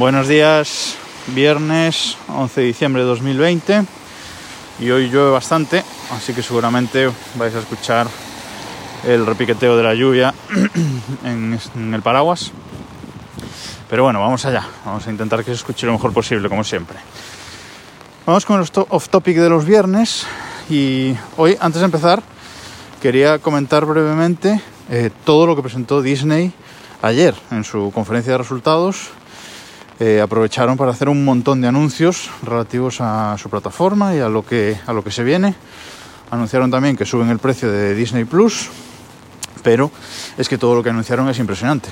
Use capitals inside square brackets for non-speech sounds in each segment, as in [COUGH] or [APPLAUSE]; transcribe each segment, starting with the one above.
Buenos días, viernes 11 de diciembre de 2020 y hoy llueve bastante, así que seguramente vais a escuchar el repiqueteo de la lluvia [CLEARS THROAT] en, el paraguas. Pero bueno, vamos allá, vamos a intentar que se escuche lo mejor posible, como siempre. Vamos con el off topic de los viernes y hoy, antes de empezar, quería comentar brevemente eh, todo lo que presentó Disney ayer en su conferencia de resultados. Eh, aprovecharon para hacer un montón de anuncios relativos a su plataforma y a lo que, a lo que se viene. Anunciaron también que suben el precio de Disney Plus, pero es que todo lo que anunciaron es impresionante.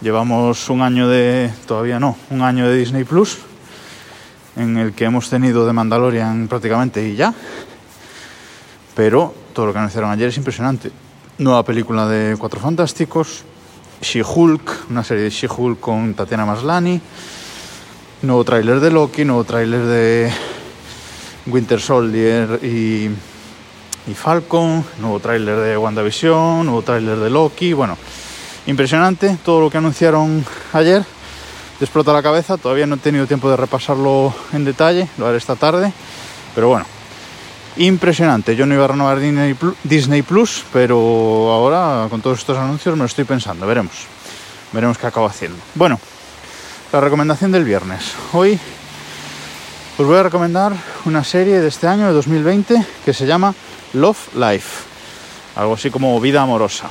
Llevamos un año de, todavía no, un año de Disney Plus, en el que hemos tenido de Mandalorian prácticamente y ya. Pero todo lo que anunciaron ayer es impresionante. Nueva película de Cuatro Fantásticos, She-Hulk, una serie de She-Hulk con Tatiana Maslani, nuevo tráiler de Loki, nuevo tráiler de Winter Soldier y, Falcon, nuevo tráiler de WandaVision, nuevo tráiler de Loki, bueno, impresionante todo lo que anunciaron ayer. Te explota la cabeza, todavía no he tenido tiempo de repasarlo en detalle, lo haré esta tarde, pero bueno, impresionante. Yo no iba a renovar Disney Plus, pero ahora con todos estos anuncios me lo estoy pensando. Veremos. Veremos qué acabo haciendo. Bueno, la recomendación del viernes. Hoy os voy a recomendar una serie de este año, de 2020, que se llama Love Life. Algo así como Vida Amorosa.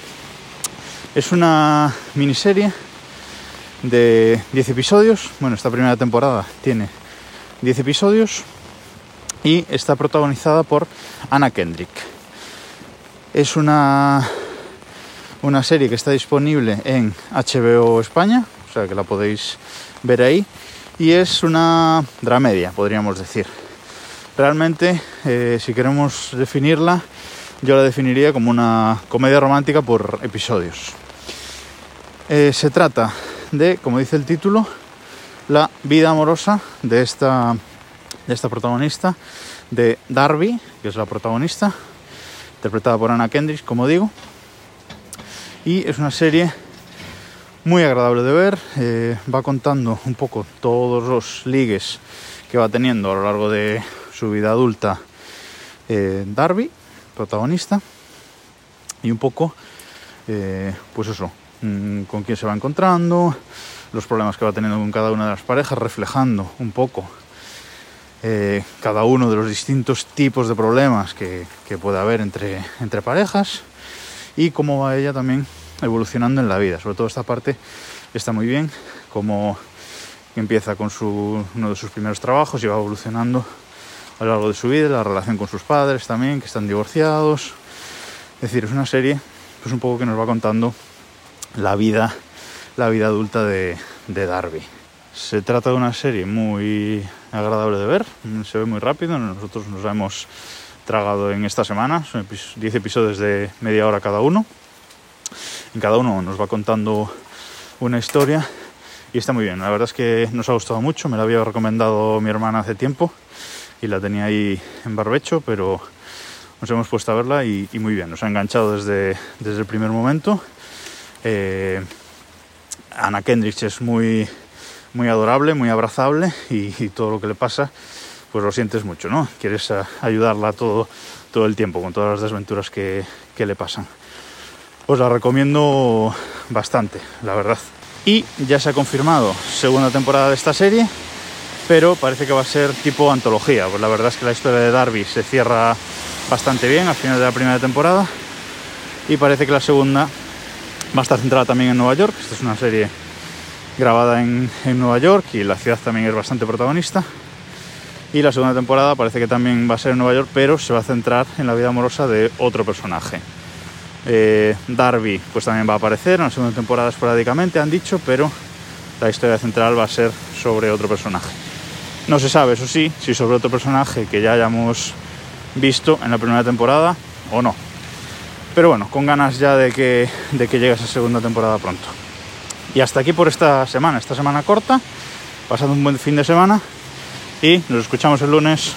Es una miniserie de 10 episodios. Bueno, esta primera temporada tiene 10 episodios y está protagonizada por Anna Kendrick. Es una, una serie que está disponible en HBO España, o sea que la podéis ver ahí, y es una dramedia, podríamos decir. Realmente, eh, si queremos definirla, yo la definiría como una comedia romántica por episodios. Eh, se trata de, como dice el título, la vida amorosa de esta de esta protagonista, de Darby, que es la protagonista, interpretada por Anna Kendrick, como digo. Y es una serie muy agradable de ver, eh, va contando un poco todos los ligues que va teniendo a lo largo de su vida adulta eh, Darby, protagonista, y un poco, eh, pues eso, mm, con quién se va encontrando, los problemas que va teniendo con cada una de las parejas, reflejando un poco eh, cada uno de los distintos tipos de problemas que, puede haber entre, entre parejas y cómo va ella también evolucionando en la vida. Sobre todo esta parte está muy bien, como empieza con su, uno de sus primeros trabajos y va evolucionando a lo largo de su vida, la relación con sus padres también, que están divorciados. Es decir, es una serie pues un poco que nos va contando la vida, la vida adulta de, de Darby. Se trata de una serie muy agradable de ver, se ve muy rápido, nosotros nos la hemos tragado en esta semana, son 10 episodios de media hora cada uno. En cada uno nos va contando una historia y está muy bien. La verdad es que nos ha gustado mucho, me la había recomendado mi hermana hace tiempo y la tenía ahí en barbecho, pero nos hemos puesto a verla y, muy bien, nos ha enganchado desde, desde el primer momento. Eh, Ana Kendrick es muy muy adorable, muy abrazable y, todo lo que le pasa, pues lo sientes mucho, ¿no? Quieres ayudarla todo, todo el tiempo con todas las desventuras que, que le pasan. Os la recomiendo bastante, la verdad. Y ya se ha confirmado segunda temporada de esta serie, pero parece que va a ser tipo antología. Pues la verdad es que la historia de Darby se cierra bastante bien al final de la primera temporada y parece que la segunda va a estar centrada también en Nueva York. Esta es una serie grabada en, Nueva York y la ciudad también es bastante protagonista. Y la segunda temporada parece que también va a ser en Nueva York, pero se va a centrar en la vida amorosa de otro personaje. Eh, Darby pues también va a aparecer en la segunda temporada esporádicamente, han dicho, pero la historia central va a ser sobre otro personaje. No se sabe, eso sí, si sobre otro personaje que ya hayamos visto en la primera temporada o no. Pero bueno, con ganas ya de que, de que llegue esa segunda temporada pronto. Y hasta aquí por esta semana, esta semana corta, pasando un buen fin de semana y nos escuchamos el lunes.